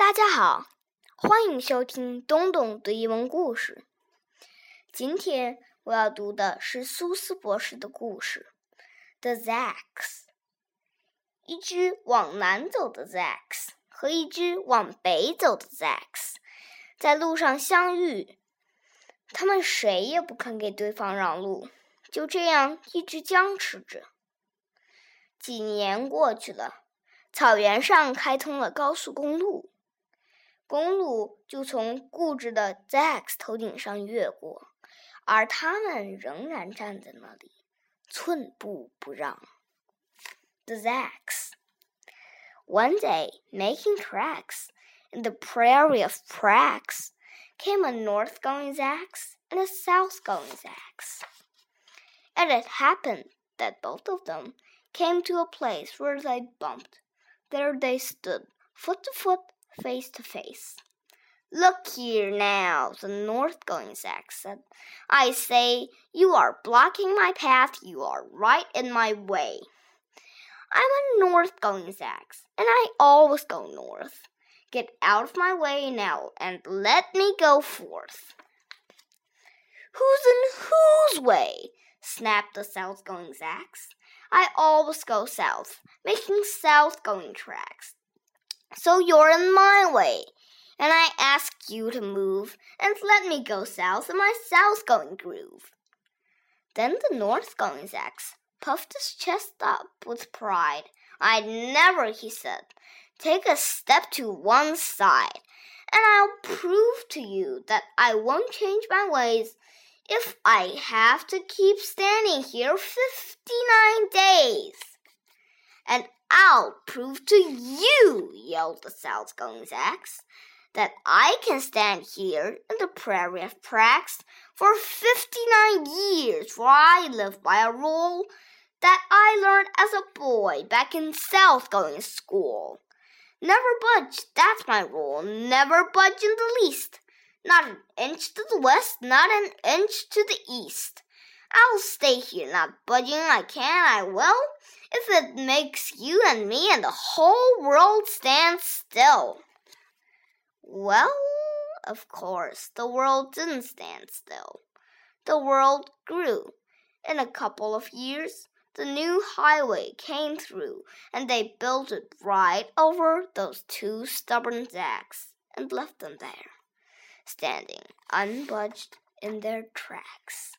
大家好，欢迎收听东东读英文故事。今天我要读的是苏斯博士的故事《The Zacks》。一只往南走的 Zacks 和一只往北走的 Zacks 在路上相遇，他们谁也不肯给对方让路，就这样一直僵持着。几年过去了，草原上开通了高速公路，公路就从固执的 Zax 头顶上越过，而他们仍然站在那里，寸步不让。The One day, making tracks in the prairie of Prax, came a north-going Zax and a south-going Zax. And it happened that both of them came to a place where they bumped. There they stood, foot to foot, face to face. Look here now, the north going Zax said. I say, you are blocking my path, you are right in my way. I'm a north going Zax, and I always go north. Get out of my way now and let me go forth. Who's in whose way? snapped the south going Zax. I always go south, making south going tracks. So you're in my way, and I ask you to move and let me go south in my south going groove. Then the north going Zax puffed his chest up with pride. I'd never, he said, take a step to one side, and I'll prove to you that I won't change my ways if I have to keep standing here fifty nine days. And I'll prove to you, yelled the South Going Zax, that I can stand here in the prairie of Prax for fifty nine years, for I live by a rule that I learned as a boy back in South Going School. Never budge, that's my rule. Never budge in the least. Not an inch to the west, not an inch to the east. I'll stay here, not budging. I can, I will, if it makes you and me and the whole world stand still. Well, of course, the world didn't stand still. The world grew. In a couple of years, the new highway came through, and they built it right over those two stubborn Zax and left them there standing unbudged in their tracks.